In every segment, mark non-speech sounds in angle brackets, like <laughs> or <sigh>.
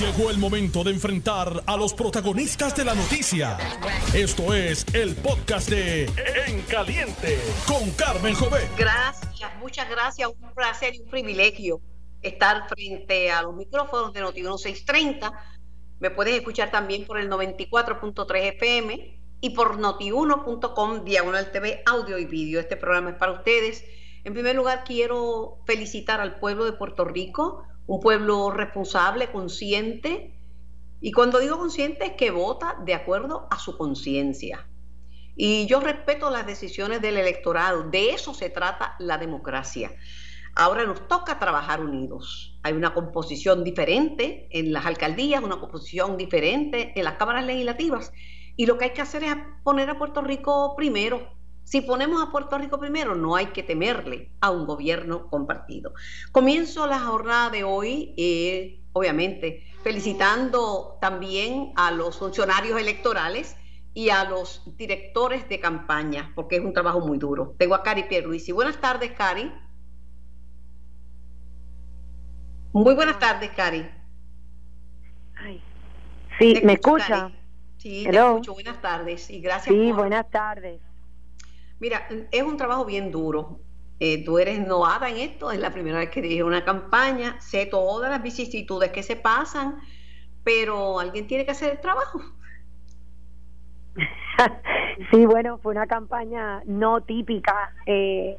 Llegó el momento de enfrentar a los protagonistas de la noticia. Esto es el podcast de En Caliente con Carmen Jové. Gracias, muchas gracias. Un placer y un privilegio estar frente a los micrófonos de Noti 630. Me puedes escuchar también por el 94.3 FM y por notiuno.com diagonal TV audio y vídeo. Este programa es para ustedes. En primer lugar, quiero felicitar al pueblo de Puerto Rico un pueblo responsable, consciente, y cuando digo consciente es que vota de acuerdo a su conciencia. Y yo respeto las decisiones del electorado, de eso se trata la democracia. Ahora nos toca trabajar unidos. Hay una composición diferente en las alcaldías, una composición diferente en las cámaras legislativas. Y lo que hay que hacer es poner a Puerto Rico primero, si ponemos a Puerto Rico primero, no hay que temerle a un gobierno compartido. Comienzo la jornada de hoy, eh, obviamente, felicitando también a los funcionarios electorales y a los directores de campaña, porque es un trabajo muy duro. Tengo a Cari Pierluisi. Buenas tardes, Cari. Muy buenas tardes, Cari. Sí, ¿me escucha? Sí, te escucho. Buenas tardes y gracias. Sí, buenas tardes. Mira, es un trabajo bien duro. Eh, tú eres novada en esto, es la primera vez que diriges una campaña, sé todas las vicisitudes que se pasan, pero alguien tiene que hacer el trabajo. <laughs> sí, bueno, fue una campaña no típica, eh,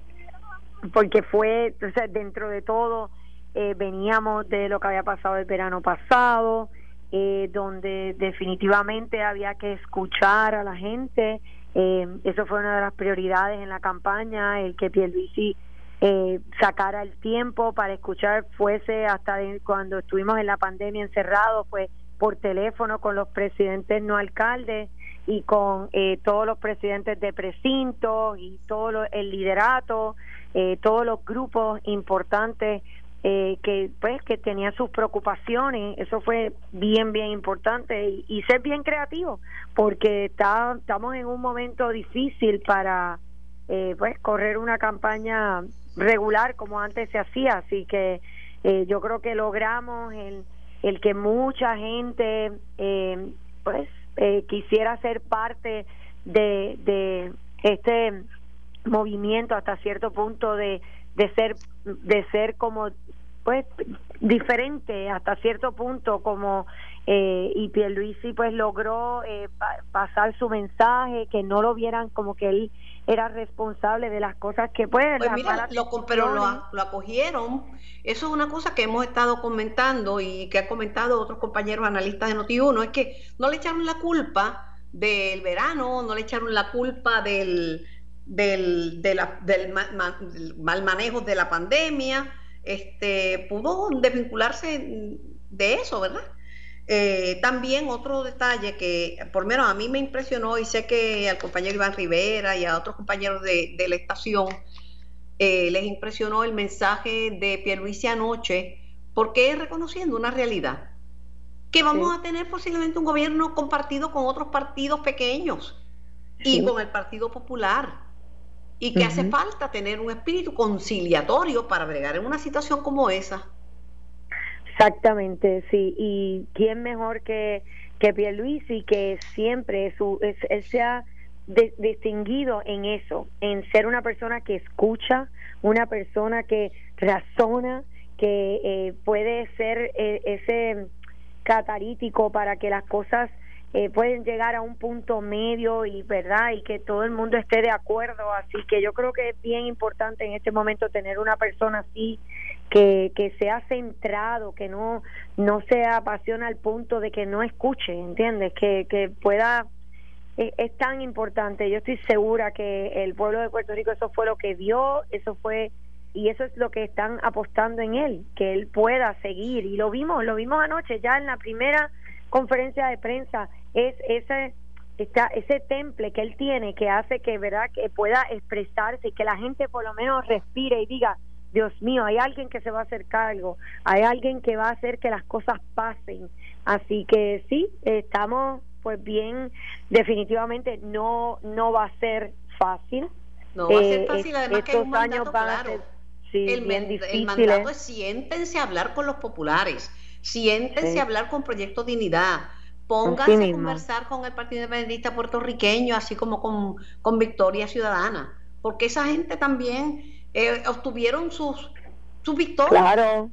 porque fue, o dentro de todo, eh, veníamos de lo que había pasado el verano pasado, donde definitivamente había que escuchar a la gente, eh, eso fue una de las prioridades en la campaña, el que Pierluisi eh, sacara el tiempo para escuchar, fuese hasta cuando estuvimos en la pandemia encerrados, pues por teléfono con los presidentes no alcaldes y con eh, todos los presidentes de precintos y todo el liderato, eh, todos los grupos importantes eh, que pues que tenía sus preocupaciones. Eso fue bien bien importante. Y, ser bien creativo porque está, estamos en un momento difícil para eh, pues correr una campaña regular como antes se hacía. Así que eh, yo creo que logramos el, el que mucha gente pues quisiera ser parte de, de este movimiento hasta cierto punto de de ser de ser como pues diferente hasta cierto punto como eh, y Pierluisi pues logró eh, pasar su mensaje que no lo vieran como que él era responsable de las cosas que pues, pues mira, lo, pero lo, lo, acogieron. Eso es una cosa que hemos estado comentando y que han comentado otros compañeros analistas de Noti1 es que no le echaron la culpa del verano no le echaron la culpa del del, de la, del, mal manejo de la pandemia, este, pudo desvincularse de eso, ¿verdad? Eh, también otro detalle que por lo menos a mí me impresionó y sé que al compañero Iván Rivera y a otros compañeros de, la estación eh, les impresionó el mensaje de Pierluisi anoche porque es reconociendo una realidad que vamos a tener posiblemente un gobierno compartido con otros partidos pequeños y con el Partido Popular y que hace falta tener un espíritu conciliatorio para bregar en una situación como esa. Exactamente, sí. Y quién mejor que, que Pierluisi, que siempre su, él se ha distinguido en eso, en ser una persona que escucha, una persona que razona, que eh, puede ser eh, ese catarítico para que las cosas eh, pueden llegar a un punto medio y verdad y que todo el mundo esté de acuerdo. Así que yo creo que es bien importante en este momento tener una persona así que, que sea centrado que no no se apasiona al punto de que no escuche entiendes que, que pueda es, es tan importante. Yo estoy segura que el pueblo de Puerto Rico eso fue lo que vio eso fue y eso es lo que están apostando en él que él pueda seguir. Y lo vimos lo vimos anoche ya en la primera conferencia de prensa es ese está ese temple que él tiene que hace que verdad que pueda expresarse y que la gente por lo menos respire y diga Dios mío hay alguien que se va a hacer cargo hay alguien que va a hacer que las cosas pasen así que sí estamos pues bien. Definitivamente no no va a ser fácil. No va a ser fácil además que hay un años claro. el, bien el mandato es siéntense a hablar con los populares Siéntense a hablar con Proyecto Dignidad. Pónganse a conversar con el Partido Independentista puertorriqueño, así como con, con Victoria Ciudadana, porque esa gente también eh, obtuvieron sus, sus victorias. Claro,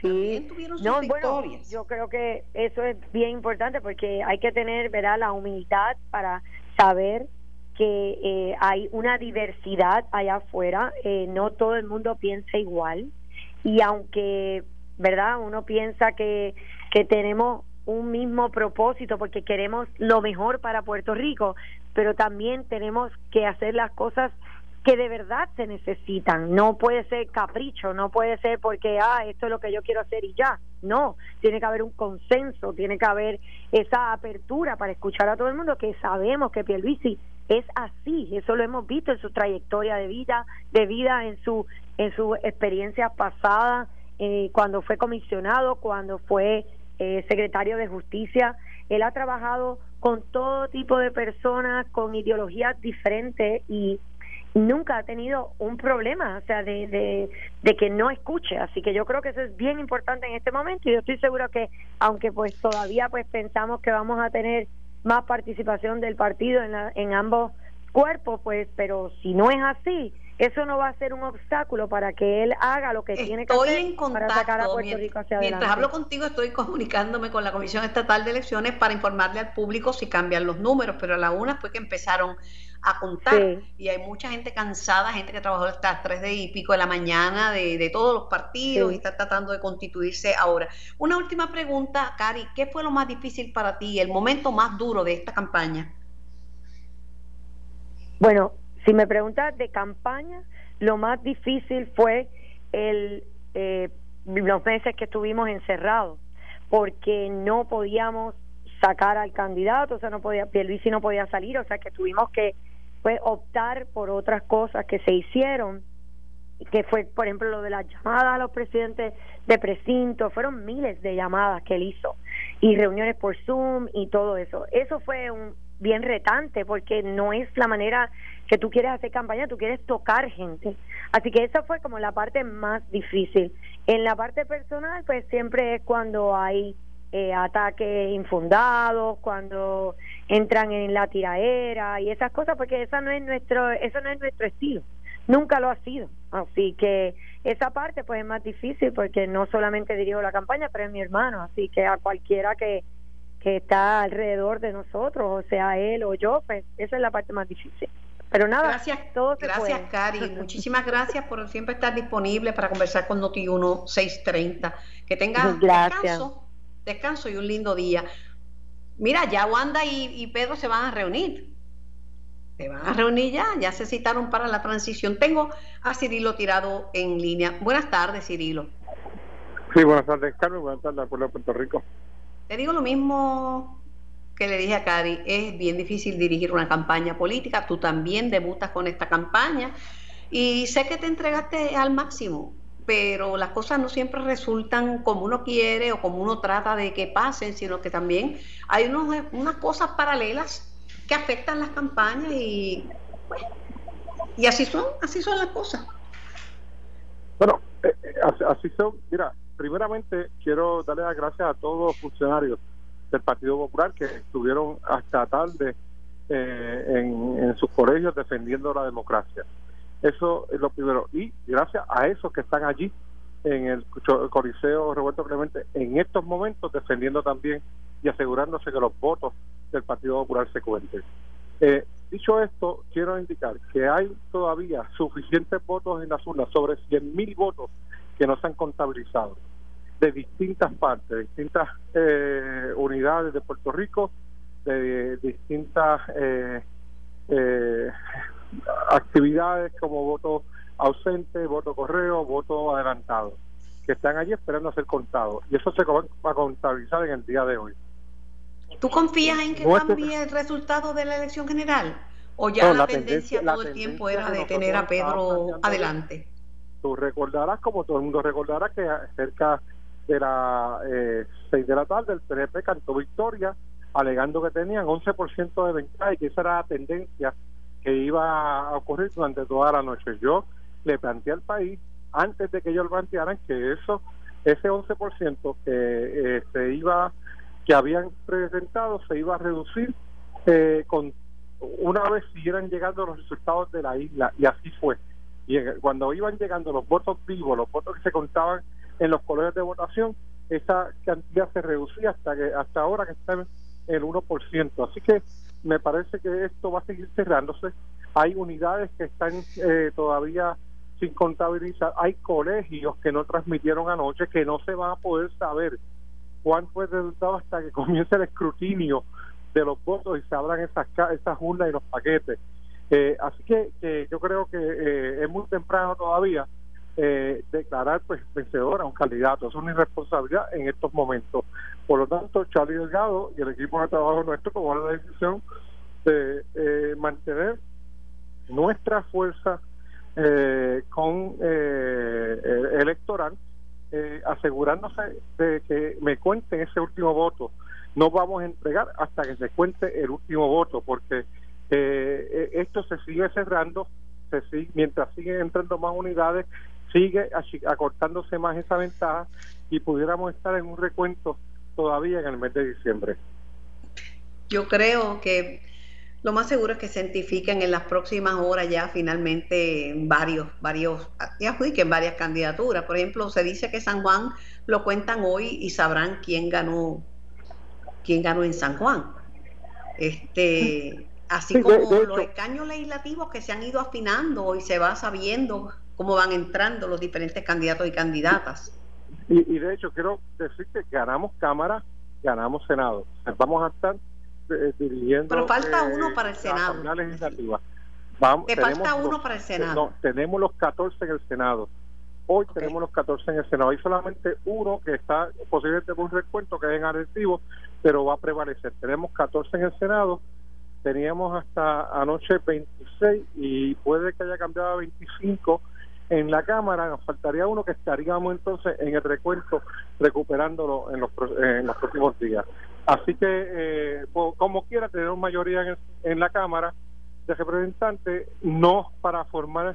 sí. No, bueno, yo creo que eso es bien importante porque hay que tener, ¿verdad?, la humildad para saber que eh, hay una diversidad allá afuera, eh, no todo el mundo piensa igual y aunque, ¿verdad? Uno piensa que, que tenemos un mismo propósito porque queremos lo mejor para Puerto Rico, pero también tenemos que hacer las cosas que de verdad se necesitan. No puede ser capricho, no puede ser porque, ah, esto es lo que yo quiero hacer y ya. No, tiene que haber un consenso, tiene que haber esa apertura para escuchar a todo el mundo que sabemos que Pierluisi es así, eso lo hemos visto en su trayectoria de vida, de vida en su en su experiencia pasada, eh, cuando fue comisionado, cuando fue eh, secretario de Justicia. Él ha trabajado con todo tipo de personas, con ideologías diferentes y nunca ha tenido un problema, o sea, de, de, que no escuche. Así que yo creo que eso es bien importante en este momento y yo estoy seguro que, aunque pues todavía pues pensamos que vamos a tener más participación del partido en, en ambos cuerpos, pues, pero si no es así, eso no va a ser un obstáculo para que él haga lo que tiene que hacer en para sacar a Puerto Rico hacia adelante. Mientras hablo contigo, estoy comunicándome con la Comisión Estatal de Elecciones para informarle al público si cambian los números, pero a la una fue que empezaron a contar y hay mucha gente cansada, gente que trabajó hasta las 3 de y pico de la mañana de, todos los partidos y está tratando de constituirse ahora. Una última pregunta, Cari, ¿qué fue lo más difícil para ti, el momento más duro de esta campaña? Bueno, si me preguntas de campaña, lo más difícil fue el, eh, los meses que estuvimos encerrados, porque no podíamos sacar al candidato, o sea, no podía, Pierluisi no podía salir, o sea, que tuvimos que pues, optar por otras cosas que se hicieron, que fue, por ejemplo, lo de las llamadas a los presidentes de precinto, fueron miles de llamadas que él hizo, y reuniones por Zoom y todo eso. Eso fue un bien retante, porque no es la manera que tú quieres hacer campaña, tú quieres tocar gente. Así que esa fue como la parte más difícil. En la parte personal, pues siempre es cuando hay eh, ataques infundados, cuando entran en la tiraera y esas cosas, porque esa no es nuestro, eso no es nuestro estilo. Nunca lo ha sido. Así que esa parte pues es más difícil porque no solamente dirijo la campaña, pero es mi hermano. Así que a cualquiera que, que está alrededor de nosotros, o sea él o yo, pues esa es la parte más difícil. Pero nada, gracias, gracias Cari, <laughs> muchísimas gracias por siempre estar disponible para conversar con Noti1 630. Que tengas descanso, descanso y un lindo día. Mira, ya Wanda y, Pedro se van a reunir. Se van a reunir ya, ya se citaron para la transición. Tengo a Cirilo tirado en línea. Buenas tardes, Cirilo. Sí, buenas tardes, Carmen. Buenas tardes, pueblo de Puerto Rico. Te digo lo mismo que le dije a Cari, es bien difícil dirigir una campaña política, tú también debutas con esta campaña y sé que te entregaste al máximo, pero las cosas no siempre resultan como uno quiere o como uno trata de que pasen, sino que también hay unos, unas cosas paralelas que afectan las campañas y, pues, y así son, así son las cosas. Bueno, eh, eh, así son, mira, primeramente quiero darle las gracias a todos los funcionarios del Partido Popular que estuvieron hasta tarde eh, en, sus colegios defendiendo la democracia. Eso es lo primero. Y gracias a esos que están allí en el Coliseo Roberto Clemente en estos momentos defendiendo también y asegurándose que los votos del Partido Popular se cuenten. Eh, dicho esto, quiero indicar que hay todavía suficientes votos en las urnas, sobre 100.000 votos que no se han contabilizado de distintas partes, de distintas eh, unidades de Puerto Rico, de, distintas eh, eh, actividades como voto ausente, voto correo, voto adelantado, que están allí esperando a ser contados. Y eso se va a contabilizar en el día de hoy. ¿Tú confías en que cambie el resultado de la elección general? ¿O ya la, tendencia, todo el tiempo era de tener a Pedro adelante? Tú recordarás, como todo el mundo recordará, que cerca de las eh, 6 de la tarde, el PNP cantó victoria, alegando que tenían 11% de ventaja y que esa era la tendencia que iba a ocurrir durante toda la noche. Yo le planteé al país, antes de que ellos lo plantearan, que eso ese 11% que eh, se iba, que habían presentado, se iba a reducir eh, con una vez siguieran llegando los resultados de la isla, y así fue. Y cuando iban llegando los votos vivos, los votos que se contaban en los colegios de votación, esa cantidad se reducía hasta que hasta ahora que está en el 1%. Así que me parece que esto va a seguir cerrándose. Hay unidades que están eh, todavía sin contabilizar. Hay colegios que no transmitieron anoche que no se van a poder saber cuál fue el resultado hasta que <laughs> comience el escrutinio de los votos y se abran esas, esas urnas y los paquetes. Eh, así que, yo creo que eh, es muy temprano todavía eh, declarar pues vencedor a un candidato. Es una irresponsabilidad en estos momentos. Por lo tanto, Charlie Delgado y el equipo de trabajo nuestro tomaron la decisión de eh, mantener nuestra fuerza eh, con electoral, asegurándose de que me cuenten ese último voto. No vamos a entregar hasta que se cuente el último voto, porque esto se sigue cerrando, se sigue, mientras siguen entrando más unidades, sigue acortándose más esa ventaja y pudiéramos estar en un recuento todavía en el mes de diciembre. Yo creo que lo más seguro es que se identifiquen en las próximas horas ya finalmente varios, varios, ya adjudiquen varias candidaturas. Por ejemplo, se dice que San Juan lo cuentan hoy y sabrán quién ganó, quién ganó en San Juan. Este, así como los escaños legislativos que se han ido afinando y se va sabiendo cómo van entrando los diferentes candidatos y candidatas. Y, de hecho, quiero decir que ganamos Cámara, ganamos Senado. vamos a estar eh, dirigiendo. Pero falta eh, uno para el Senado. Legislativa. Vamos, que falta uno para el Senado. No, tenemos los 14 en el Senado. Hoy tenemos los 14 en el Senado. Hay solamente uno que está posiblemente un recuento que es en Arecibo, pero va a prevalecer. Tenemos 14 en el Senado. Teníamos hasta anoche 26 y puede que haya cambiado a 25 en la Cámara, nos faltaría uno que estaríamos entonces en el recuento recuperándolo en los, en los próximos días. Así que, eh, como quiera, tenemos mayoría en, la Cámara de Representantes, no para formar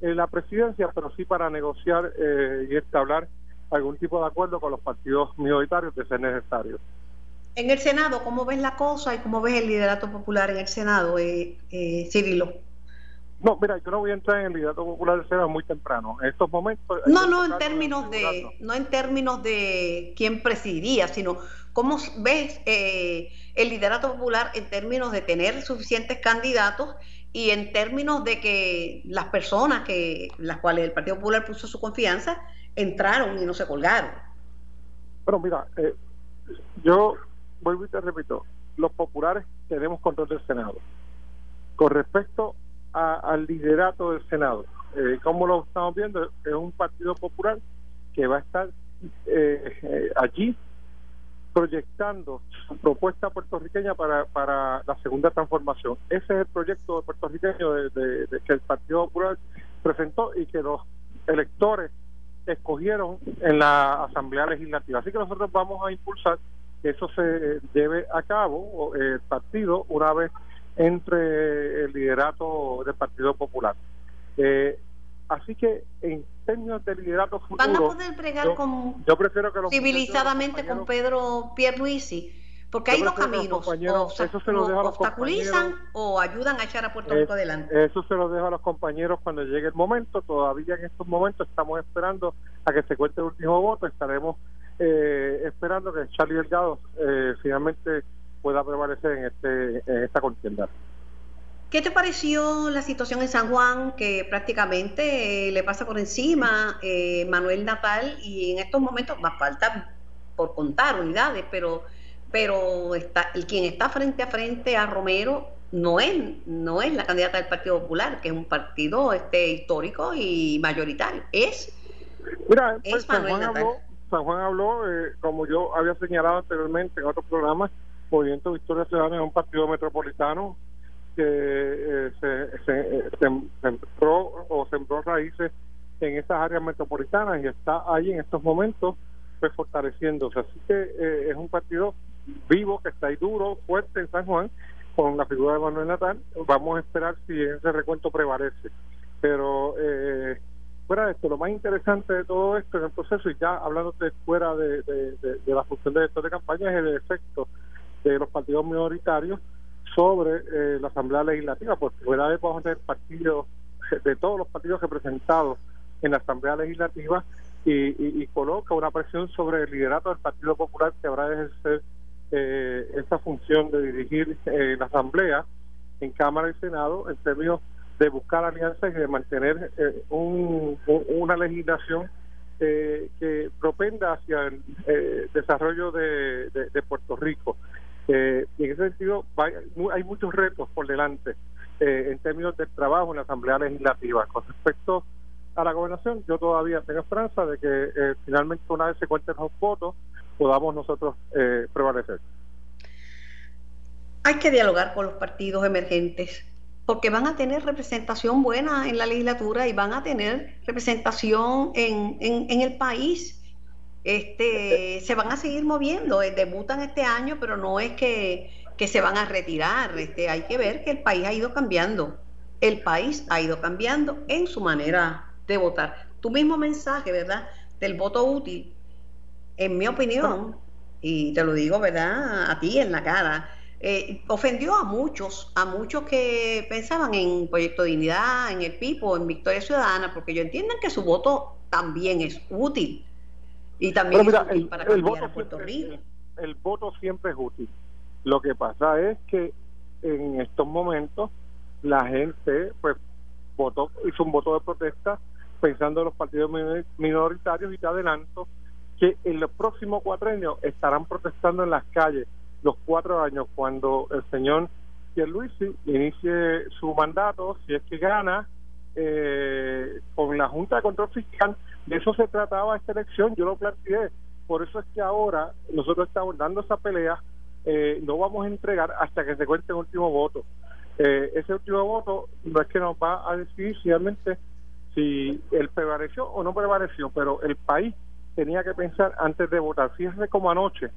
eh, la presidencia, pero sí para negociar eh, y establecer algún tipo de acuerdo con los partidos minoritarios de ser necesario. En el Senado, ¿cómo ves la cosa y cómo ves el liderato popular en el Senado, eh, Cirilo? No, mira, yo no voy a entrar en el liderato popular de Senado muy temprano. En estos momentos. No, no en términos de, no en términos de quién presidiría, sino cómo ves eh, el liderato popular en términos de tener suficientes candidatos y en términos de que las personas que las cuales el Partido Popular puso su confianza entraron y no se colgaron. Bueno, mira, eh, yo vuelvo y te repito, los populares tenemos control del Senado. Con respecto al liderato del Senado. Eh, como lo estamos viendo, es un partido popular que va a estar eh, eh, allí proyectando su propuesta puertorriqueña para, para la segunda transformación. Ese es el proyecto puertorriqueño de, que el Partido Popular presentó y que los electores escogieron en la Asamblea Legislativa. Así que nosotros vamos a impulsar que eso se lleve a cabo, el partido, una vez entre el liderato del Partido Popular. Eh, así que en términos de liderato futuro... ¿Van a poder pregar con, yo prefiero que civilizadamente con Pedro Pierluisi? Porque hay dos caminos, o, eso se lo obstaculizan o ayudan a echar a Puerto Rico adelante. Eso se lo dejo a los compañeros cuando llegue el momento. Todavía en estos momentos estamos esperando a que se cuente el último voto. Estaremos eh, esperando que Charlie Delgado eh, finalmente pueda prevalecer en, este, en esta contienda. ¿Qué te pareció la situación en San Juan que prácticamente eh, le pasa por encima eh, Manuel Natal y en estos momentos más falta por contar unidades, pero pero está el quien está frente a frente a Romero no es no es la candidata del Partido Popular, que es un partido este histórico y mayoritario, es Mira, pues, San, Juan habló, San Juan habló, eh, como yo había señalado anteriormente en otros programas, Movimiento Victoria Ciudadana es un partido metropolitano que eh, se, se, sembró o sembró raíces en esas áreas metropolitanas y está ahí en estos momentos pues fortaleciéndose. Así que eh, es un partido vivo que está ahí duro, fuerte en San Juan con la figura de Manuel Natal. Vamos a esperar si ese recuento prevalece. Pero eh, fuera de esto, lo más interesante de todo esto en el proceso, y ya hablando de fuera de, de, la función de director de campaña, es el efecto de los partidos minoritarios sobre eh, la Asamblea Legislativa. Por fuera vez vamos a tener partidos, de todos los partidos representados en la Asamblea Legislativa, y, coloca una presión sobre el liderato del Partido Popular que habrá de ejercer eh, esta función de dirigir eh, la Asamblea en Cámara y Senado en términos de buscar alianzas y de mantener eh, una legislación eh, que propenda hacia el desarrollo de, Puerto Rico. Y en ese sentido hay muchos retos por delante en términos del trabajo en la Asamblea Legislativa. Con respecto a la gobernación, yo todavía tengo esperanza de que finalmente una vez se cuenten los votos podamos nosotros prevalecer. Hay que dialogar con los partidos emergentes porque van a tener representación buena en la legislatura y van a tener representación en, en, el país. Este, se van a seguir moviendo, eh, debutan este año, pero no es que, se van a retirar. Este, hay que ver que el país ha ido cambiando. El país ha ido cambiando en su manera de votar. Tu mismo mensaje, ¿verdad? Del voto útil, en mi opinión, y te lo digo, ¿verdad? A ti en la cara, eh, ofendió a muchos, a muchos que pensaban en Proyecto Dignidad, en el PIPO, en Victoria Ciudadana, porque yo entiendo que su voto también es útil y también es útil para cambiar a Puerto Rico. El, voto siempre es útil. Lo que pasa es que en estos momentos la gente pues votó, hizo un voto de protesta pensando en los partidos minoritarios y te adelanto que en los próximos cuatro años estarán protestando en las calles los cuatro años cuando el señor Pierluisi inicie su mandato, si es que gana, eh, con la Junta de Control Fiscal. De eso se trataba esta elección, yo lo planteé. Por eso es que ahora nosotros estamos dando esa pelea, eh, no vamos a entregar hasta que se cuente el último voto. Eh, ese último voto no es que nos va a decidir realmente si él prevaleció o no prevaleció, pero el país tenía que pensar antes de votar. Fíjense como anoche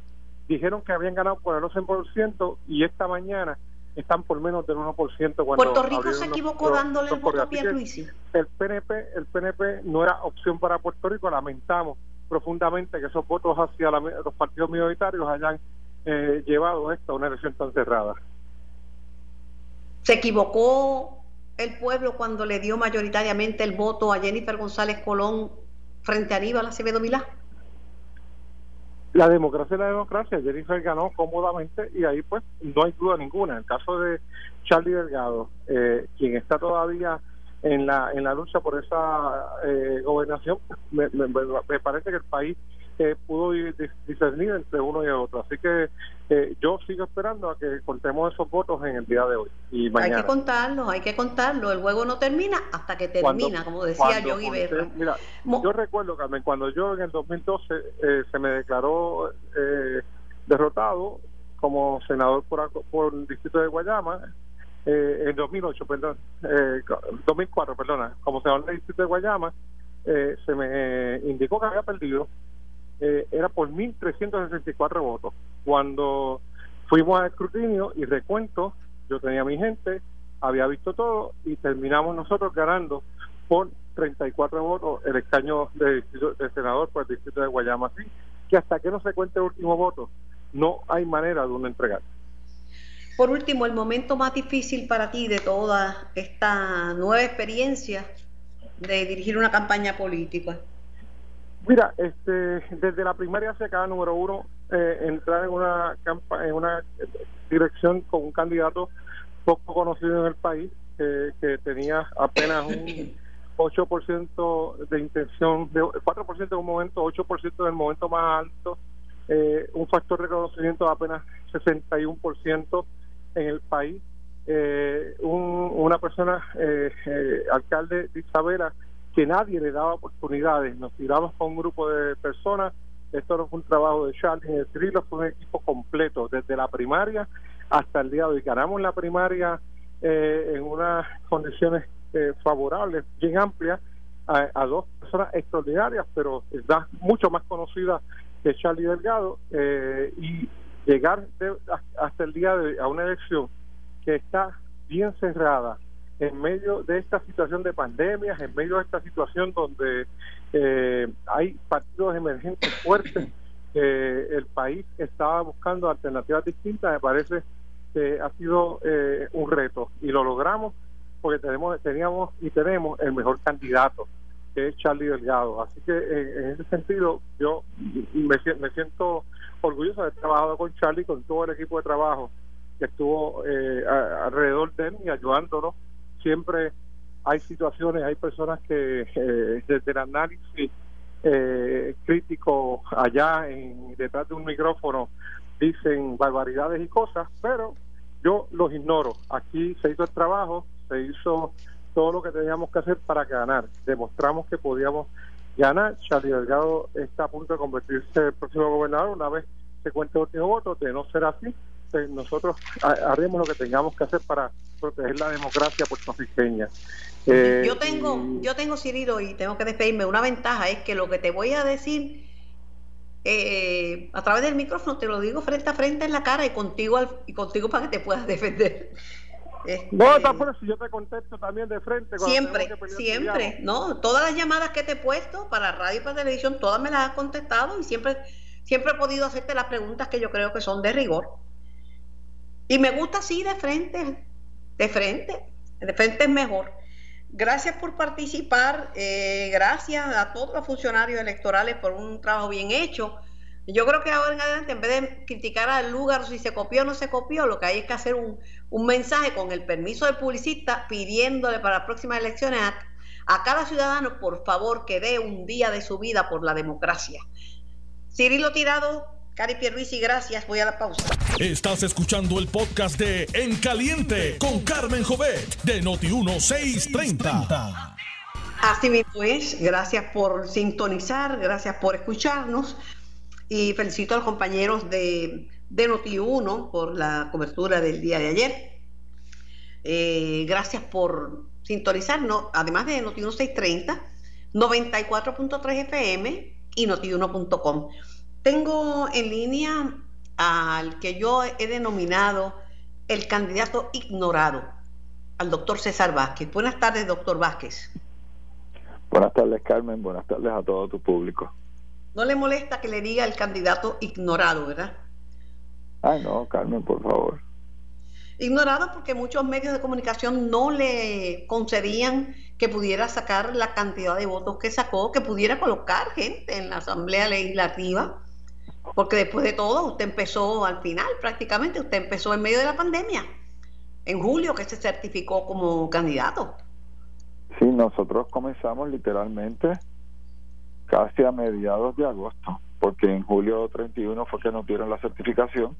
dijeron que habían ganado por el 11% y esta mañana están por menos del 1%. Cuando Puerto Rico se equivocó dándole el voto a Pierluisi. El PNP, el PNP no era opción para Puerto Rico, lamentamos profundamente que esos votos hacia los partidos minoritarios hayan eh, llevado esto a una elección tan cerrada. ¿Se equivocó el pueblo cuando le dio mayoritariamente el voto a Jennifer González Colón frente a Aníbal Acevedo Milá? La democracia es la democracia. Jennifer ganó cómodamente y ahí pues no hay duda ninguna. En el caso de Charlie Delgado, eh, quien está todavía en la en la lucha por esa eh, gobernación, me, me, parece que el país pudo discernir entre uno y otro. Así que eh, yo sigo esperando a que contemos esos votos en el día de hoy y mañana. Hay que contarlos, hay que contarlo. El juego no termina hasta que termina, como decía yo Guiberra. Mira, yo recuerdo, Carmen, cuando yo en el 2012 eh, se me declaró eh, derrotado como senador por, por el distrito de Guayama, eh, en 2008, perdón, eh, 2004, perdona, como senador del distrito de Guayama, eh, se me indicó que había perdido eh, era por 1.364 votos. Cuando fuimos al escrutinio y recuento, yo tenía mi gente, había visto todo y terminamos nosotros ganando por 34 votos el escaño de, senador por el distrito de Guayama. Así que hasta que no se cuente el último voto, no hay manera de uno entregar. Por último, el momento más difícil para ti de toda esta nueva experiencia de dirigir una campaña política. Mira, este, desde la primaria acá, número uno, eh, entrar en una, en una dirección con un candidato poco conocido en el país, que tenía apenas un 8% de intención, de 4% en un momento, 8% en el momento más alto, eh, un factor de reconocimiento de apenas 61% en el país. Eh, una persona, eh, alcalde de Isabela, que nadie le daba oportunidades. Nos tiramos con un grupo de personas. Esto no fue un trabajo de Charles ni de Cirilo, fue un equipo completo, desde la primaria hasta el día de hoy. Ganamos la primaria eh, en unas condiciones eh, favorables, bien amplias, a, dos personas extraordinarias, pero da mucho más conocida que Charlie Delgado, eh, y llegar hasta el día de hoy a una elección que está bien cerrada, en medio de esta situación de pandemias, en medio de esta situación donde eh, hay partidos emergentes fuertes, que <coughs> el país estaba buscando alternativas distintas, me parece que ha sido eh, un reto y lo logramos porque tenemos teníamos y tenemos el mejor candidato que es Charlie Delgado. Así que en, ese sentido yo me, me, siento orgulloso de haber trabajado con Charlie, con todo el equipo de trabajo que estuvo eh, alrededor de él y ayudándonos. Siempre hay situaciones, hay personas que eh, desde el análisis eh, crítico allá en, detrás de un micrófono dicen barbaridades y cosas, pero yo los ignoro. Aquí se hizo el trabajo, se hizo todo lo que teníamos que hacer para ganar. Demostramos que podíamos ganar. Charlie Delgado está a punto de convertirse en el próximo gobernador una vez se cuente el último voto. De no ser así, nosotros haremos lo que tengamos que hacer para proteger la democracia puertorriqueña. Eh, yo tengo, yo tengo, Cirilo, y tengo que despedirme. Una ventaja es que lo que te voy a decir eh, a través del micrófono te lo digo frente a frente en la cara y contigo y contigo para que te puedas <laughs> defender. Este, no, tampoco si yo te contesto también de frente. Siempre, siempre, ¿no? Todas las llamadas que te he puesto para radio y para televisión, todas me las has contestado y siempre, siempre he podido hacerte las preguntas que yo creo que son de rigor. Y me gusta así de frente, de frente, de frente es mejor. Gracias por participar, eh, gracias a todos los funcionarios electorales por un trabajo bien hecho. Yo creo que ahora en adelante, en vez de criticar al lugar si se copió o no se copió, lo que hay es que hacer un, mensaje con el permiso del publicista pidiéndole para las próximas elecciones a, a, cada ciudadano, por favor, que dé un día de su vida por la democracia. Cirilo Tirado, Cari Pierluisi, gracias. Voy a la pausa. Estás escuchando el podcast de En Caliente con Carmen Jovet de Noti1630. Así mismo es. Gracias por sintonizar, gracias por escucharnos. Y felicito a los compañeros de, de Noti1 por la cobertura del día de ayer. Eh, gracias por sintonizarnos, además de Noti1 630, 94.3 FM y noti1.com. Tengo en línea al que yo he denominado el candidato ignorado, al doctor César Vázquez. Buenas tardes, doctor Vázquez. Buenas tardes, Carmen. Buenas tardes a todo tu público. No le molesta que le diga el candidato ignorado, ¿verdad? Ay, no, Carmen, por favor. Ignorado porque muchos medios de comunicación no le concedían que pudiera sacar la cantidad de votos que sacó, que pudiera colocar gente en la Asamblea Legislativa porque después de todo, usted empezó al final prácticamente, usted empezó en medio de la pandemia, en julio que se certificó como candidato. Sí, nosotros comenzamos literalmente casi a mediados de agosto, porque en julio 31 fue que nos dieron la certificación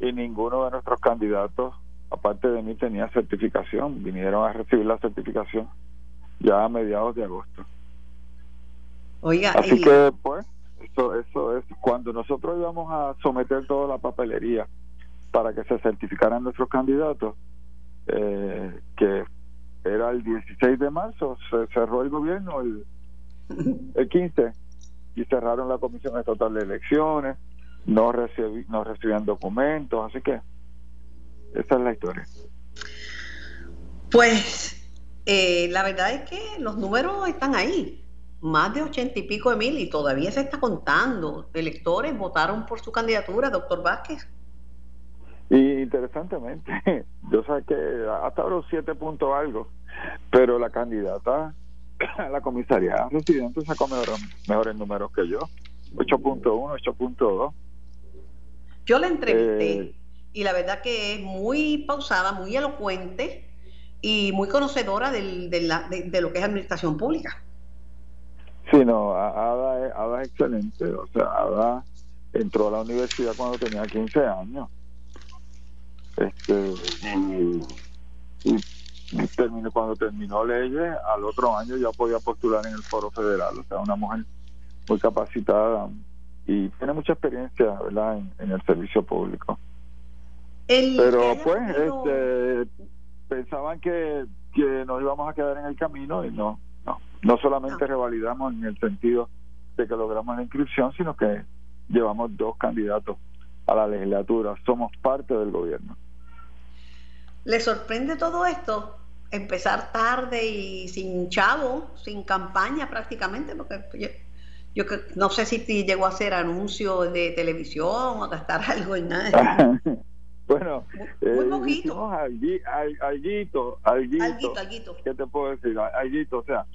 y ninguno de nuestros candidatos, aparte de mí, tenía certificación. Vinieron a recibir la certificación ya a mediados de agosto. Oiga, así que pues eso, eso es cuando nosotros íbamos a someter toda la papelería para que se certificaran nuestros candidatos, eh, que era el 16 de marzo, se cerró el gobierno el, el 15 y cerraron la Comisión Estatal de Elecciones, no, recibí, no recibían documentos, así que esa es la historia. Pues eh, la verdad es que los números están ahí más de ochenta y pico de mil y todavía se está contando. Electores votaron por su candidatura, doctor Vázquez. Y interesantemente, <laughs> yo sé que hasta ahora siete puntos algo, pero la candidata a la comisaría residente sacó mejores, números que yo, 8.1, 8.2. Yo la entrevisté eh, y la verdad que es muy pausada, muy elocuente y muy conocedora del, de, la, de lo que es administración pública. Sí, no, Ada, es excelente. O sea, Ada entró a la universidad cuando tenía 15 años. Este, y, terminó, cuando terminó leyes, al otro año ya podía postular en el foro federal. O sea, una mujer muy capacitada y tiene mucha experiencia ¿verdad? En, el servicio público. Pero pues, este, pensaban que, que nos íbamos a quedar en el camino y no no solamente revalidamos en el sentido de que logramos la inscripción, sino que llevamos dos candidatos a la legislatura. Somos parte del gobierno. ¿Le sorprende todo esto empezar tarde y sin chavo, sin campaña prácticamente, porque yo, yo no sé si llegó a hacer anuncios de televisión o a gastar <laughs> algo en nada. <laughs> bueno, muy, muy poquito. alguito, alguito, alguito, ¿Qué te puedo decir? Alguito, o sea,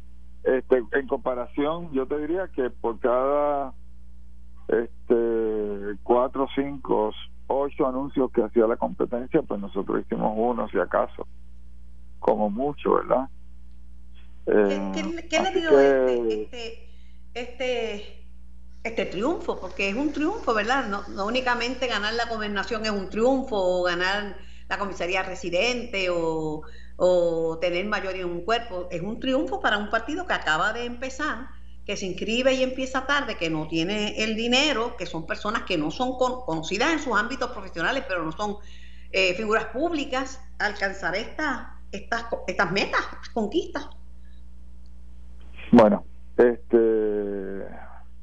este, en comparación, yo te diría que por cada este cuatro, cinco, ocho anuncios que hacía la competencia, pues nosotros hicimos uno, si acaso, como mucho, ¿verdad? ¿Qué, qué, eh, le dio este, este, este, este, triunfo? Porque es un triunfo, ¿verdad? No, no únicamente ganar la gobernación es un triunfo, o ganar la comisaría residente, o, o tener mayoría en un cuerpo, es un triunfo para un partido que acaba de empezar que se inscribe y empieza tarde, que no tiene el dinero, que son personas que no son conocidas en sus ámbitos profesionales, pero no son eh, figuras públicas, alcanzar estas estas estas metas, estas conquistas. Bueno, este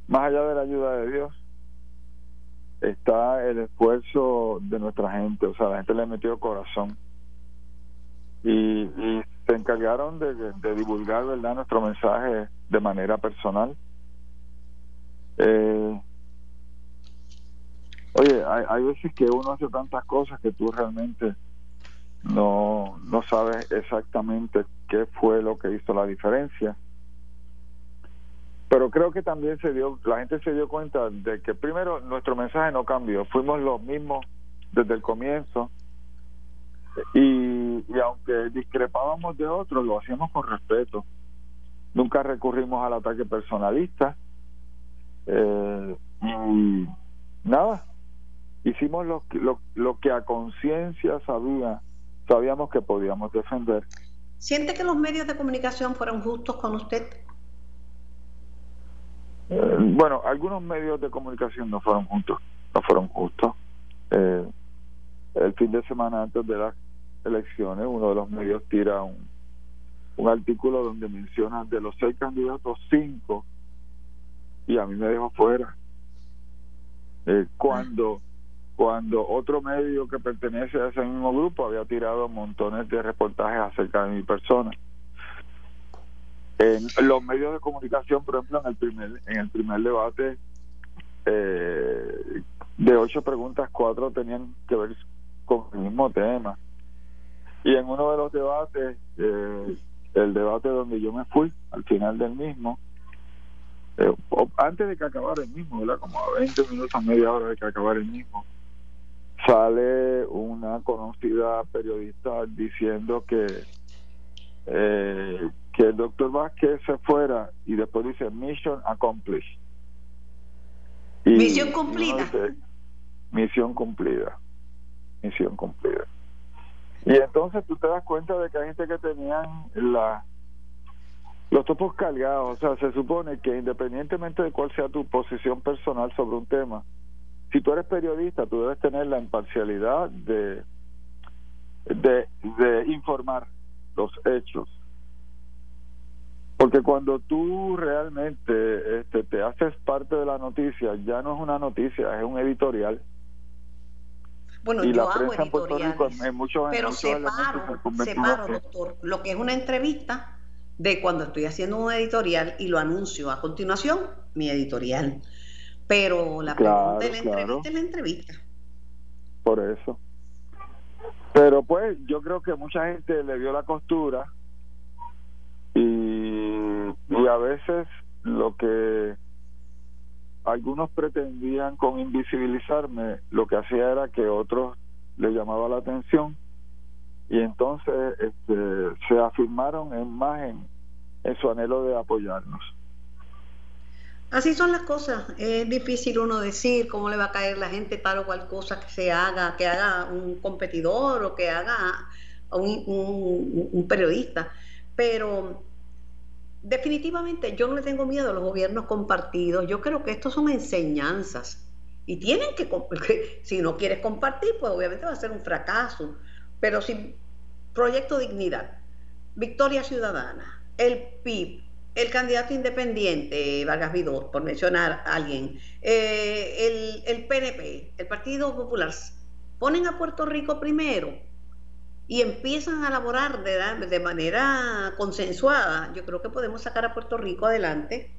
más allá de la ayuda de Dios está el esfuerzo de nuestra gente, o sea, la gente le metió corazón y, se encargaron de, de divulgar, ¿verdad?, nuestro mensaje de manera personal. Eh, oye, hay, hay veces que uno hace tantas cosas que tú realmente no, no sabes exactamente qué fue lo que hizo la diferencia. Pero creo que también se dio, la gente se dio cuenta de que primero nuestro mensaje no cambió, fuimos los mismos desde el comienzo y, y aunque discrepábamos de otros, lo hacíamos con respeto. Nunca recurrimos al ataque personalista. Eh, y nada hicimos lo, lo, lo que a conciencia sabía sabíamos que podíamos defender. Siente que los medios de comunicación fueron justos con usted eh, bueno algunos medios de comunicación no fueron justos no fueron justos. Eh, el fin de semana antes de las elecciones uno de los medios tira un un artículo donde menciona de los seis candidatos, cinco, y a mí me dejó fuera. Eh, cuando, cuando otro medio que pertenece a ese mismo grupo había tirado montones de reportajes acerca de mi persona. En los medios de comunicación, por ejemplo, en el primer, en el primer debate, eh, de ocho preguntas, cuatro tenían que ver con el mismo tema. Y en uno de los debates, eh, el debate donde yo me fui al final del mismo eh, antes de que acabara el mismo ¿verdad? como a 20 minutos a media hora de que acabara el mismo sale una conocida periodista diciendo que eh, que el doctor Vázquez se fuera y después dice mission accomplished misión cumplida. misión cumplida misión cumplida y entonces tú te das cuenta de que hay gente que tenían los topos cargados. O sea, se supone que independientemente de cuál sea tu posición personal sobre un tema, si tú eres periodista, tú debes tener la imparcialidad de, de, de informar los hechos. Porque cuando tú realmente este, te haces parte de la noticia, ya no es una noticia, es un editorial bueno, yo hago editoriales, pero separo, separo, doctor, lo que es una entrevista de cuando estoy haciendo un editorial y lo anuncio a continuación, mi editorial. Pero la pregunta de la entrevista es la entrevista. Por eso. Pero pues yo creo que mucha gente le dio la costura y, y a veces lo que algunos pretendían con invisibilizarme, lo que hacía era que otros le llamaba la atención y entonces este, se afirmaron en más en, su anhelo de apoyarnos. Así son las cosas. Es difícil uno decir cómo le va a caer la gente tal o cual cosa que se haga, que haga un competidor o que haga un, un, un periodista. Pero definitivamente yo no le tengo miedo a los gobiernos compartidos. Yo creo que estos son enseñanzas y tienen que, <laughs> si no quieres compartir, pues obviamente va a ser un fracaso. Pero si Proyecto Dignidad, Victoria Ciudadana, el PIB, el candidato independiente, Vargas Vidor, por mencionar a alguien, eh, el, el PNP, el Partido Popular, ponen a Puerto Rico primero y empiezan a elaborar de, de manera consensuada, yo creo que podemos sacar a Puerto Rico adelante.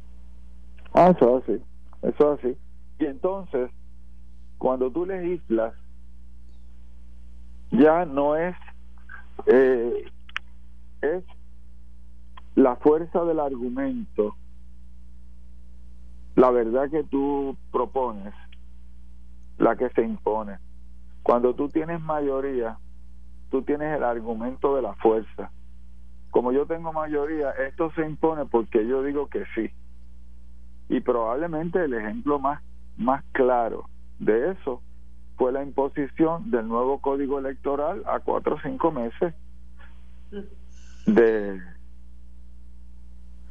Ah, eso es así, eso es así. Y entonces, cuando tú legislas, ya no es, eh, es la fuerza del argumento, la verdad que tú propones, la que se impone. Cuando tú tienes mayoría, tú tienes el argumento de la fuerza. Como yo tengo mayoría, esto se impone porque yo digo que sí. Y probablemente el ejemplo más, más claro de eso fue la imposición del nuevo código electoral a cuatro o cinco meses de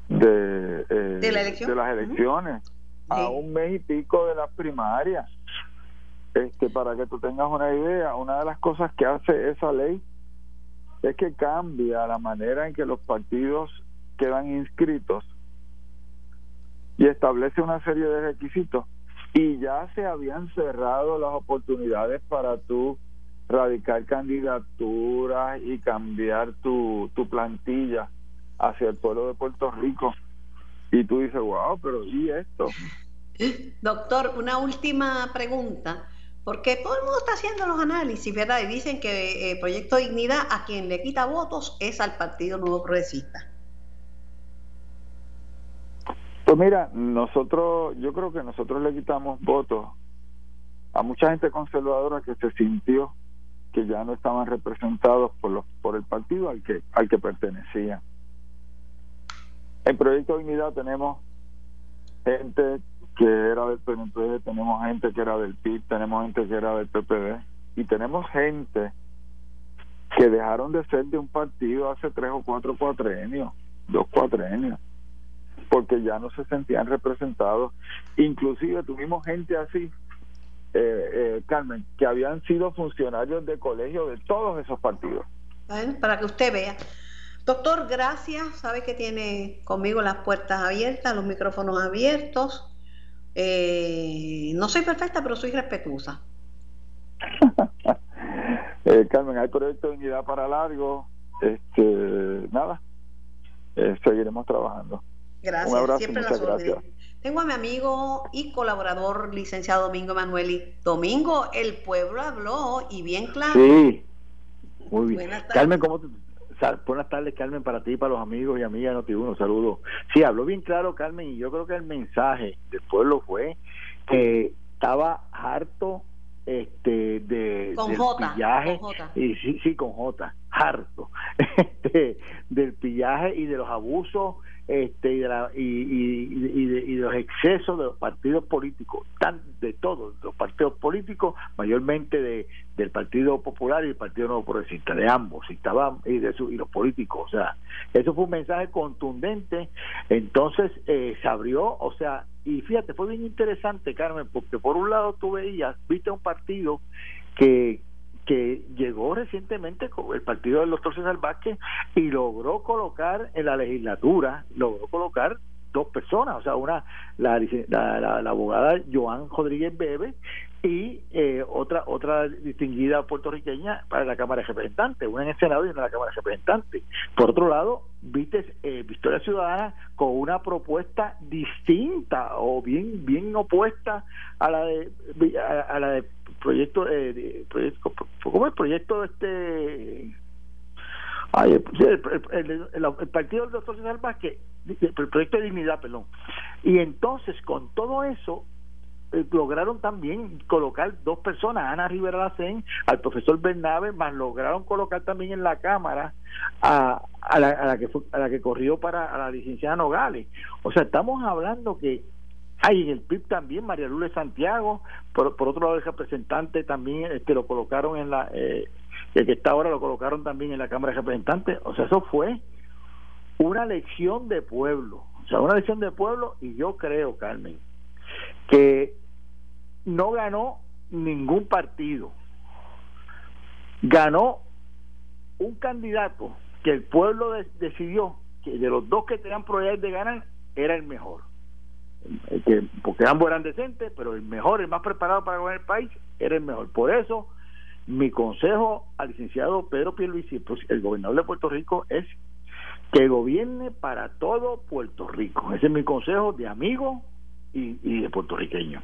de, eh, ¿De, las elecciones a un mes y pico de las primarias este, para que tú tengas una idea, una de las cosas que hace esa ley es que cambia la manera en que los partidos quedan inscritos y establece una serie de requisitos y ya se habían cerrado las oportunidades para tú radicar candidaturas y cambiar tu, tu plantilla hacia el pueblo de Puerto Rico. Y tú dices, wow, pero ¿y esto? <laughs> Doctor, una última pregunta. Porque todo el mundo está haciendo los análisis, ¿verdad? Y dicen que eh, Proyecto Dignidad a quien le quita votos es al Partido Nuevo Progresista. Pues mira, nosotros, yo creo que nosotros le quitamos votos a mucha gente conservadora que se sintió que ya no estaban representados por los por el partido al que al que pertenecían. En Proyecto Dignidad tenemos gente que era del PNP, tenemos gente que era del PIB, tenemos gente que era del PPD y tenemos gente que dejaron de ser de un partido hace tres o cuatro cuatrenios, dos cuatrenios, porque ya no se sentían representados. Inclusive tuvimos gente así, eh, eh, Carmen, que habían sido funcionarios de colegio de todos esos partidos. Para que usted vea. Doctor, gracias. Sabe que tiene conmigo las puertas abiertas, los micrófonos abiertos. Eh, no soy perfecta, pero soy respetuosa. <laughs> eh, Carmen, hay proyecto de unidad para largo. Este, nada, eh, seguiremos trabajando. Gracias, Un abrazo, siempre las gracias. Tengo a mi amigo y colaborador, licenciado Domingo Emanueli. Domingo, el pueblo habló y bien claro. Sí, muy bien. Carmen, ¿cómo te, Buenas tardes, Carmen, para ti, para los amigos y amigas de Noti1. Saludos. Sí, habló bien claro, Carmen, y yo creo que el mensaje del pueblo fue que estaba harto este de con del J, pillaje con J. y sí sí con J harto este, del pillaje y de los abusos este y de, la, y, y, de, y, de, los excesos de los partidos políticos, de todos los partidos políticos, mayormente de del Partido Popular y el Partido Nuevo Progresista, de ambos, y estaban y de su, y los políticos, o sea, eso fue un mensaje contundente, entonces eh, se abrió, o sea, y fíjate, fue bien interesante, Carmen, porque por un lado tú veías, viste un partido que que llegó recientemente con el partido del doctor César Vázquez y logró colocar en la legislatura, logró colocar dos personas, o sea, una, la, abogada Joan Rodríguez Bebe y eh, otra otra distinguida puertorriqueña para la Cámara de Representantes, una en el Senado y una en la Cámara de Representantes. Por otro lado, viste eh, Victoria Ciudadana con una propuesta distinta o bien bien opuesta a la de a la de proyecto, eh, proyecto ¿cómo es proyecto este Ay, el, el, partido del doctor César Vázquez, el proyecto de dignidad, perdón. Y entonces, con todo eso, eh, lograron también colocar dos personas, Ana Rivera Lacén, al profesor Bernabe, más lograron colocar también en la Cámara a, a, la, a la que a la que corrió para a la licenciada Nogales. O sea, estamos hablando que hay en el PIB también María Lourdes Santiago, por, por otro lado el representante también este lo colocaron en la eh, el que está ahora lo colocaron también en la Cámara de Representantes, o sea, eso fue una lección de pueblo, o sea, una lección de pueblo y yo creo, Carmen, que no ganó ningún partido, ganó un candidato que el pueblo decidió que de los dos que tenían probabilidades de ganar era el mejor porque ambos eran decentes, pero el mejor, el más preparado para gobernar el país, era el mejor. Por eso mi consejo al licenciado Pedro Pierluisi, el gobernador de Puerto Rico, es que gobierne para todo Puerto Rico. Ese es mi consejo de amigo y, de puertorriqueño.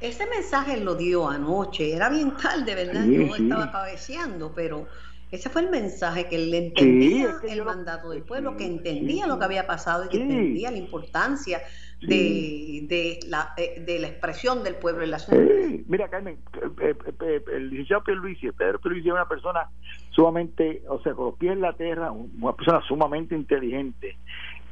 Ese mensaje lo dio anoche, era bien tarde, ¿verdad? Yo estaba cabeceando, pero ese fue el mensaje que él entendía el mandato del pueblo, que entendía lo que había pasado y que entendía la importancia de, de, la, eh, de la expresión del pueblo en la ciudad. Mira, Carmen, eh, eh, el licenciado Pierluisi, Pedro Pierluisi es una persona sumamente, o sea, con los pies en la tierra, una persona sumamente inteligente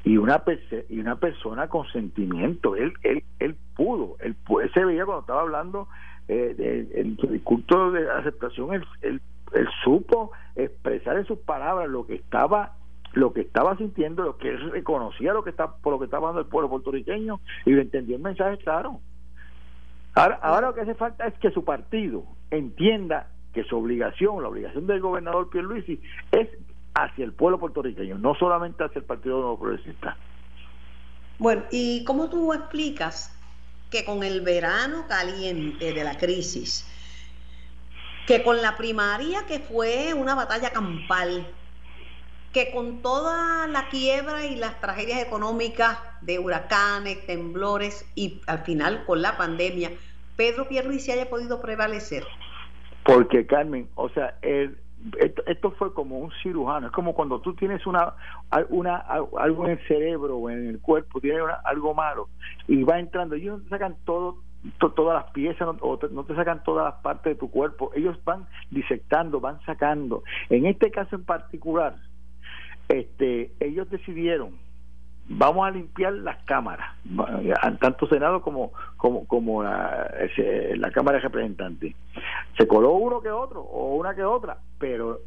y una y una persona con sentimiento. Él, él, él pudo, él, se veía cuando estaba hablando eh, en su discurso de aceptación, él, él él supo expresar en sus palabras lo que estaba lo que estaba sintiendo, lo que él reconocía lo que está por lo que estaba dando el pueblo puertorriqueño y lo entendió el mensaje claro. Ahora, ahora lo que hace falta es que su partido entienda que su obligación, la obligación del gobernador Pierluisi es hacia el pueblo puertorriqueño, no solamente hacia el Partido Nuevo Progresista. Bueno, ¿y cómo tú explicas que con el verano caliente de la crisis, que con la primaria, que fue una batalla campal, que con toda la quiebra y las tragedias económicas de huracanes, temblores y al final con la pandemia, Pedro Pierluisi haya podido prevalecer? Porque Carmen, o sea, esto, fue como un cirujano, es como cuando tú tienes una, una algo en el cerebro o en el cuerpo, tienes algo malo y va entrando, ellos sacan todo todas las piezas o no te sacan todas las partes de tu cuerpo, ellos van disectando, van sacando. En este caso en particular, este, ellos decidieron vamos a limpiar las cámaras, tanto Senado como como como la, la Cámara de Representantes. Se coló uno que otro o una que otra, pero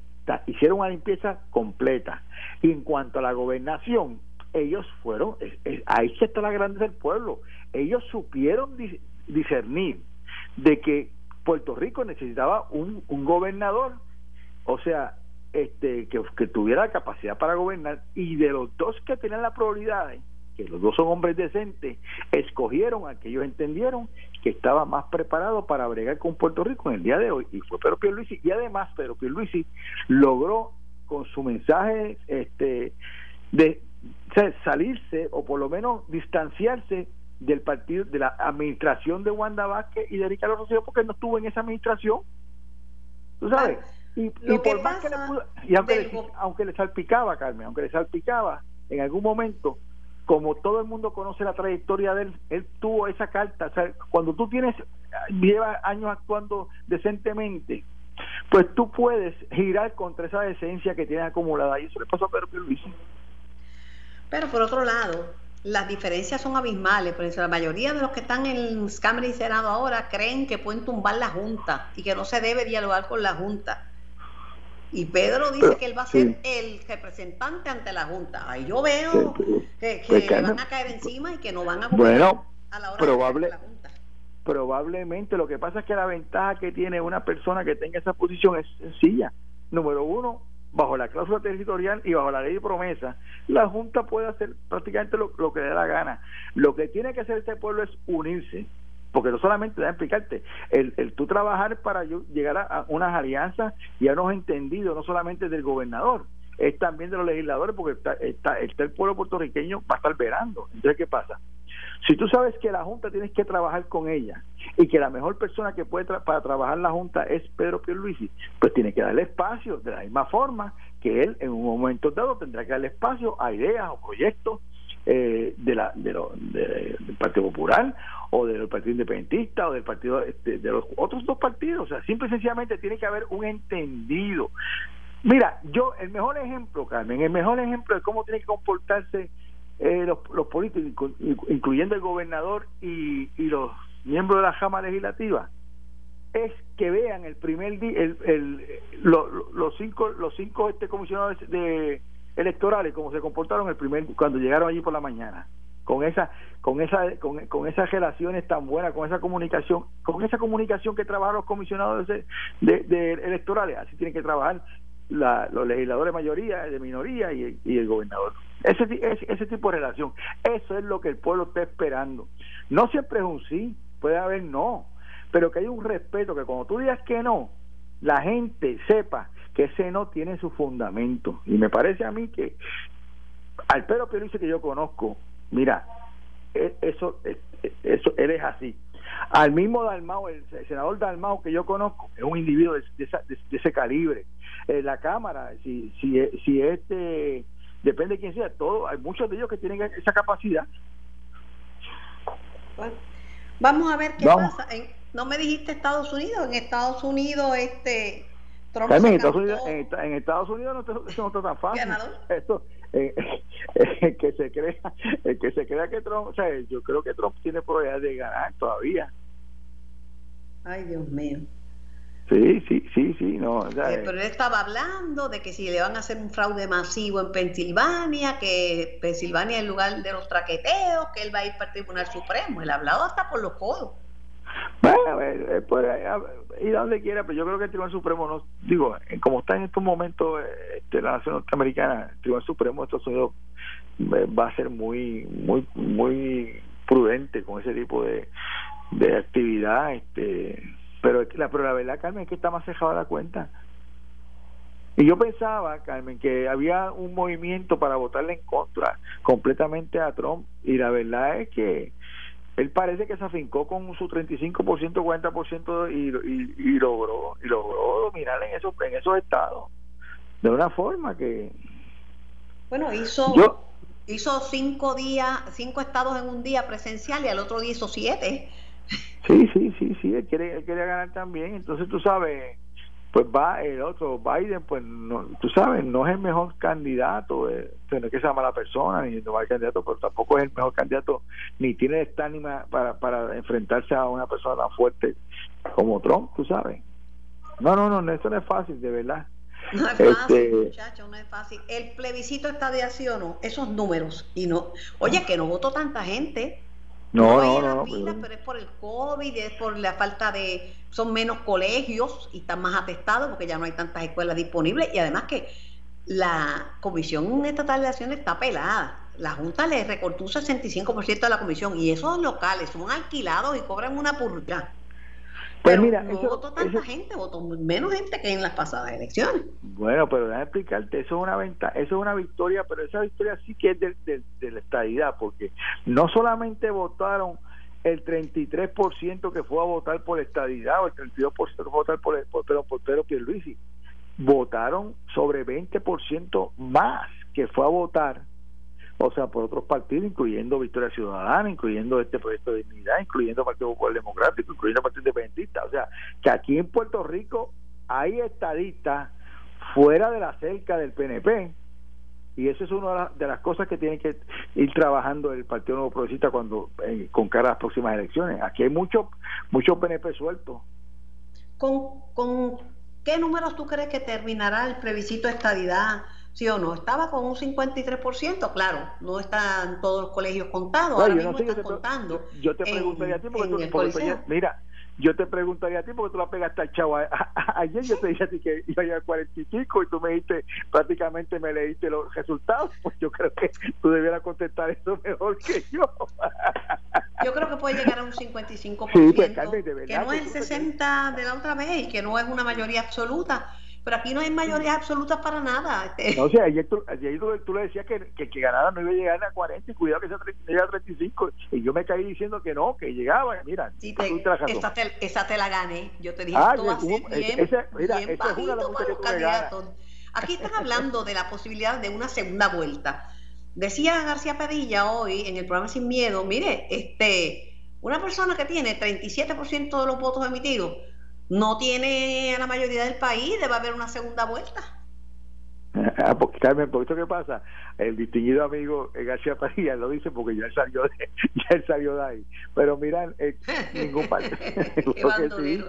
hicieron una limpieza completa. Y en cuanto a la gobernación, ellos fueron, ahí está la grandeza del pueblo, ellos supieron discernir de que Puerto Rico necesitaba un, un gobernador, o sea, este que, tuviera capacidad para gobernar y de los dos que tenían la probabilidad que los dos son hombres decentes, escogieron a que entendieron que estaba más preparado para bregar con Puerto Rico en el día de hoy y fue Pedro Pierluisi y además Pedro Pierluisi logró con su mensaje este de salirse o por lo menos distanciarse del partido, de la administración de Wanda Vázquez y de Ricardo Rosselló porque no estuvo en esa administración. ¿Tú sabes? Y, por más que le y aunque le, aunque le salpicaba, Carmen, aunque le salpicaba, en algún momento, como todo el mundo conoce la trayectoria de él, él tuvo esa carta. O sea, cuando tú tienes, lleva años actuando decentemente, pues tú puedes girar contra esa decencia que tienes acumulada. Y eso le pasó a Pedro Pierluisi. Pero por otro lado, las diferencias son abismales. Por eso la mayoría de los que están en Cámara y Senado ahora creen que pueden tumbar la Junta y que no se debe dialogar con la Junta. Y Pedro dice que él va a ser el representante ante la Junta. Ahí yo veo que, le van a caer encima y que no van a bueno, a la hora probable, de la Junta. Probablemente lo que pasa es que la ventaja que tiene una persona que tenga esa posición es sencilla. Número uno, bajo la cláusula territorial y bajo la ley de promesa, la Junta puede hacer prácticamente lo, que le dé la gana. Lo que tiene que hacer este pueblo es unirse, porque no solamente, a explicarte, el, el tú trabajar para llegar a, unas alianzas y a unos entendidos, no solamente del gobernador, es también de los legisladores, porque está, está, está el pueblo puertorriqueño va a estar verando. Entonces, ¿qué pasa? Si tú sabes que la Junta tienes que trabajar con ella y que la mejor persona que puede para trabajar la Junta es Pedro Pierluisi, pues tiene que darle espacio de la misma forma que él en un momento dado tendrá que darle espacio a ideas o proyectos eh, de la, de del Partido Popular o del Partido Independentista o del partido este, de, los otros dos partidos. O sea, simple y sencillamente tiene que haber un entendido. Mira, yo, el mejor ejemplo, Carmen, el mejor ejemplo de cómo tiene que comportarse eh, los, los, políticos, incluyendo el gobernador y, y, los miembros de la Jama Legislativa, es que vean el primer día, el, el, los cinco, los cinco este comisionados de, electorales, como se comportaron el primer cuando llegaron allí por la mañana con esa con esa con, con, esas relaciones tan buenas con esa comunicación con esa comunicación que trabajan los comisionados de, de, electorales así tienen que trabajar la, los legisladores mayoría de minoría y, y el gobernador ese, ese, tipo de relación. Eso es lo que el pueblo está esperando. No siempre es un sí, puede haber no, pero que hay un respeto, que cuando tú digas que no, la gente sepa que ese no tiene su fundamento. Y me parece a mí que al Pedro dice que yo conozco, mira, e, eso, e, e, eso, él es así. Al mismo Dalmao, el senador Dalmao que yo conozco, es un individuo de, ese calibre. Eh, la Cámara, si, si, si este, depende de quién sea, todo, hay muchos de ellos que tienen esa capacidad. vamos a ver qué pasa. no me dijiste Estados Unidos, en Estados Unidos este Trump en, Estados Unidos, en, Estados Unidos no, no está tan fácil. Esto, eh, eh, que se crea que se crea que Trump, o sea, yo creo que Trump tiene probabilidad de ganar todavía. Ay, Dios mío. Sí, sí, sí, sí, no. Eh, pero él estaba hablando de que si le van a hacer un fraude masivo en Pensilvania, que Pensilvania es el lugar de los traqueteos, que él va a ir para el Tribunal Supremo. Él ha hablado hasta por los codos. Bueno, eh, puede ir donde quiera, pero yo creo que el Tribunal Supremo, no digo, como está en estos momentos este, la nación norteamericana, el Tribunal Supremo de Estados Unidos va a ser muy, muy, muy prudente con ese tipo de, de actividad, este pero la, pero la verdad, Carmen, es que está más cejada la cuenta. Y yo pensaba, Carmen, que había un movimiento para votarle en contra completamente a Trump. Y la verdad es que él parece que se afincó con su 35%, 40% y, y, y logró y logró dominar en esos, en esos estados. De una forma que... Bueno, hizo... hizo cinco días, cinco estados en un día presencial y al otro día hizo siete. Sí, sí, sí, sí, él quiere, él quiere ganar también. Entonces, tú sabes, pues va el otro, Biden, pues no, tú sabes, no es el mejor candidato, eh, no es que sea mala persona, ni no va el candidato, pero tampoco es el mejor candidato, ni tiene esta ánima para, para enfrentarse a una persona tan fuerte como Trump, tú sabes. No, no, no, eso no es fácil, de verdad. No es fácil, este, muchachos, no es fácil. El plebiscito está de así o no, esos números, y no, oye, que no votó tanta gente, no, no, no, pero... es por el COVID, es por la falta de, son menos colegios y están más atestados porque ya no hay tantas escuelas disponibles y además que la Comisión Estatal de Acción está pelada. La Junta le recortó un 65% de la comisión y esos locales son alquilados y cobran una purga. Pues mira, no votó tanta gente, votó menos gente que en las pasadas elecciones. Bueno, pero déjame explicarte, eso es una venta, eso es una victoria, pero esa victoria sí que es de, de, la estadidad, porque no solamente votaron el 33% que fue a votar por estadidad o el 32% que fue a votar por, el, por, por Pedro Pierluisi, votaron sobre 20% más que fue a votar o sea, por otros partidos, incluyendo Victoria Ciudadana, incluyendo este proyecto de dignidad, incluyendo Partido Popular Democrático, incluyendo el Partido Independentista. O sea, que aquí en Puerto Rico hay estadistas fuera de la cerca del PNP, y eso es una de las cosas que tiene que ir trabajando el Partido Nuevo Progresista cuando eh, con cara a las próximas elecciones. Aquí hay muchos muchos PNP sueltos. ¿Con, ¿Con qué números tú crees que terminará el plebiscito de estadidad? ¿Sí o no? Estaba con un 53%, claro, no están todos los colegios contados, ahora mismo están contando. Yo, te preguntaría a ti, porque, tú, mira, yo te preguntaría a ti porque tú la pegaste al chavo. Ayer yo te dije a ti que iba a llegar a 45 y tú me dijiste prácticamente me leíste los resultados. <laughs> Pues yo creo que tú debieras contestar eso mejor que yo. Yo creo que puede llegar a un 55% sí, pues, que no es el 60 de la otra vez y que no es una mayoría absoluta pero aquí no hay mayorías absolutas para nada. Este. <laughs> No, o sea, ayer, tú, ayer tú, le decías que, que, que, ganara no iba a llegar a 40 y cuidado que sea a 35. Y yo me caí diciendo que no, que llegaba. Mira, sí, te, esa, te, esa, te, la gané. Yo te dije, ah, esto va a ser bien, ese, mira, bien bajito para los candidatos. Aquí están hablando de la posibilidad de una segunda vuelta. Decía García Padilla hoy en el programa Sin Miedo, mire, este, una persona que tiene 37% de los votos emitidos no tiene a la mayoría del país, debe haber una segunda vuelta. <laughs> Ah, porque, Carmen, ¿por esto qué pasa? El distinguido amigo eh, García Padilla lo dice porque ya salió de, <laughs> ya él salió de ahí. Pero mira, eh, ningún partido. <laughs> sí,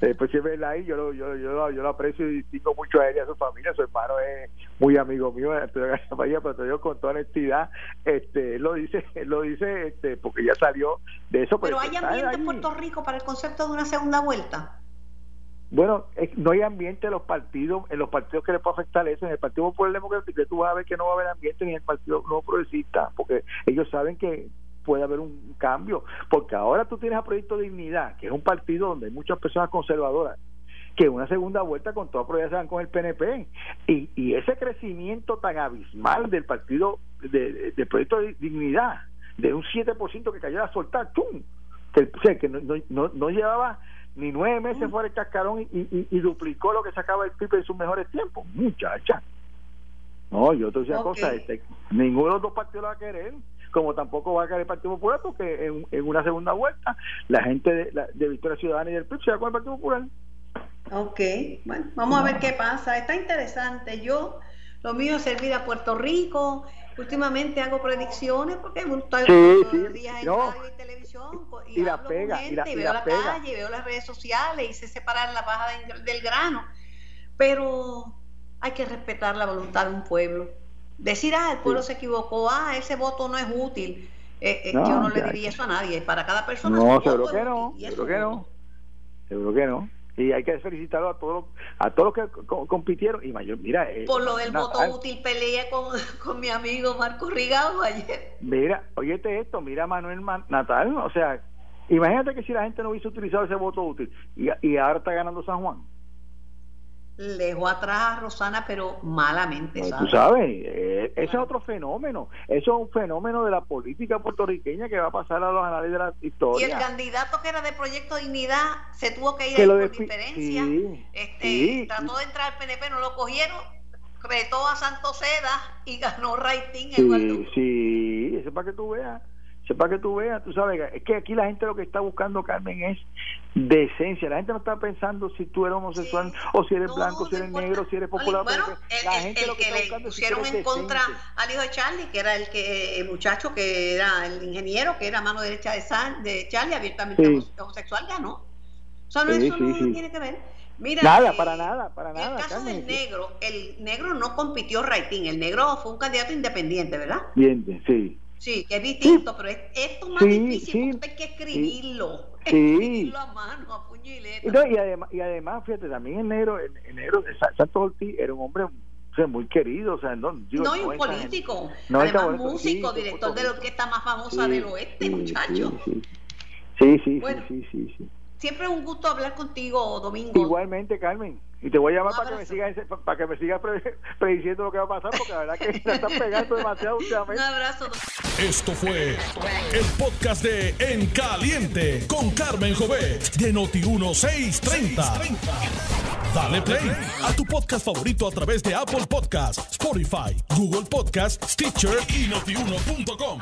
eh, pues es verdad, yo lo, yo, yo, yo lo aprecio y distingo mucho a él y a su familia. Su hermano es muy amigo mío, García Padilla, pero te digo con toda honestidad, este, él lo dice, él lo dice este, porque ya salió de eso. Pues, pero hay ambiente en Puerto Rico para el concepto de una segunda vuelta. Bueno, no hay ambiente en los partidos, en los partidos que le puede afectar eso. En el Partido Popular Democrático tú vas a ver que no va a haber ambiente ni en el Partido No Progresista, porque ellos saben que puede haber un cambio. Porque ahora tú tienes a Proyecto Dignidad, que es un partido donde hay muchas personas conservadoras, que una segunda vuelta con toda probabilidad se van con el PNP. Y, y ese crecimiento tan abismal del partido, de, proyecto de dignidad, de un 7% que cayó a soltar, ¡tum! Que no, no, no, llevaba ni nueve meses fuera el cascarón y, y, duplicó lo que sacaba el PIB en sus mejores tiempos. Muchacha. No, yo te decía cosa, este, ninguno de los dos partidos lo va a querer como tampoco va a querer el Partido Popular, porque en, en una segunda vuelta la gente de, de Victoria Ciudadana y del PIB se va con el Partido Popular. Ok, bueno, vamos a ver qué pasa. Está interesante. Yo, lo mío es servir a Puerto Rico. Últimamente hago predicciones porque me gusta sí, sí, días en radio y televisión y, la pega, y, veo la, calle, veo las redes sociales y sé separar la paja del grano. Pero hay que respetar la voluntad de un pueblo. Decir, ah, el pueblo se equivocó, ah, ese voto no es útil. Eh, eh, yo no le diría eso a nadie. Para cada persona. No, seguro que no. Seguro que no. Seguro que no. Y hay que felicitarlo a todos a todos los que compitieron. Y mayor, mira. Eh, Por lo del voto útil peleé con, <laughs> con, mi amigo Marco Rigado ayer. Mira, oyete esto, mira Manuel Natal. O sea, imagínate que si la gente no hubiese utilizado ese voto útil y, y ahora está ganando San Juan dejó atrás a Rosana, pero malamente. ¿sabes? Tú sabes, eh, ese es otro fenómeno. Eso es un fenómeno de la política puertorriqueña que va a pasar a los análisis de la historia. Y el candidato que era de Proyecto Dignidad se tuvo que ir por diferencia. este, trató de entrar al PNP, no lo cogieron, retó a Santos Seda y ganó Raitín. Sí, sí, eso es para que tú veas para que tú veas, tú sabes, es que aquí la gente lo que está buscando, Carmen, es decencia. La gente no está pensando si tú eres homosexual o si eres blanco, si eres negro, si eres popular. Bueno, la gente lo que, le pusieron en contra al hijo de Charlie, que era el que el muchacho que era el ingeniero, que era mano derecha de, de Charlie, abiertamente homosexual, ya no. O sea, no, eso no tiene que ver. Mira, nada, para nada, para nada. En el caso del negro, el negro no compitió Raitín, el negro fue un candidato independiente, ¿verdad? Bien, sí. Sí, que es distinto, pero es, esto es más difícil, porque hay que escribirlo. <laughs> Escribirlo a mano, a puño y letra. y, además, y además, fíjate, también el negro, el, negro, Santos Ortiz era un hombre muy querido, o sea, no, no y un político, además músico, director de la orquesta más famosa del oeste, muchacho. Sí, sí, sí, sí, sí, Siempre es un gusto hablar contigo, Domingo. Igualmente, Carmen. Y te voy a llamar para que, me sigas, para que me sigas <laughs> prediciendo lo que va a pasar, porque la verdad que la están pegando demasiado últimamente. Un abrazo. Esto fue el podcast de En Caliente con Carmen Jovet de Noti1630. Dale play a tu podcast favorito a través de Apple Podcasts, Spotify, Google Podcasts, Stitcher y notiuno.com.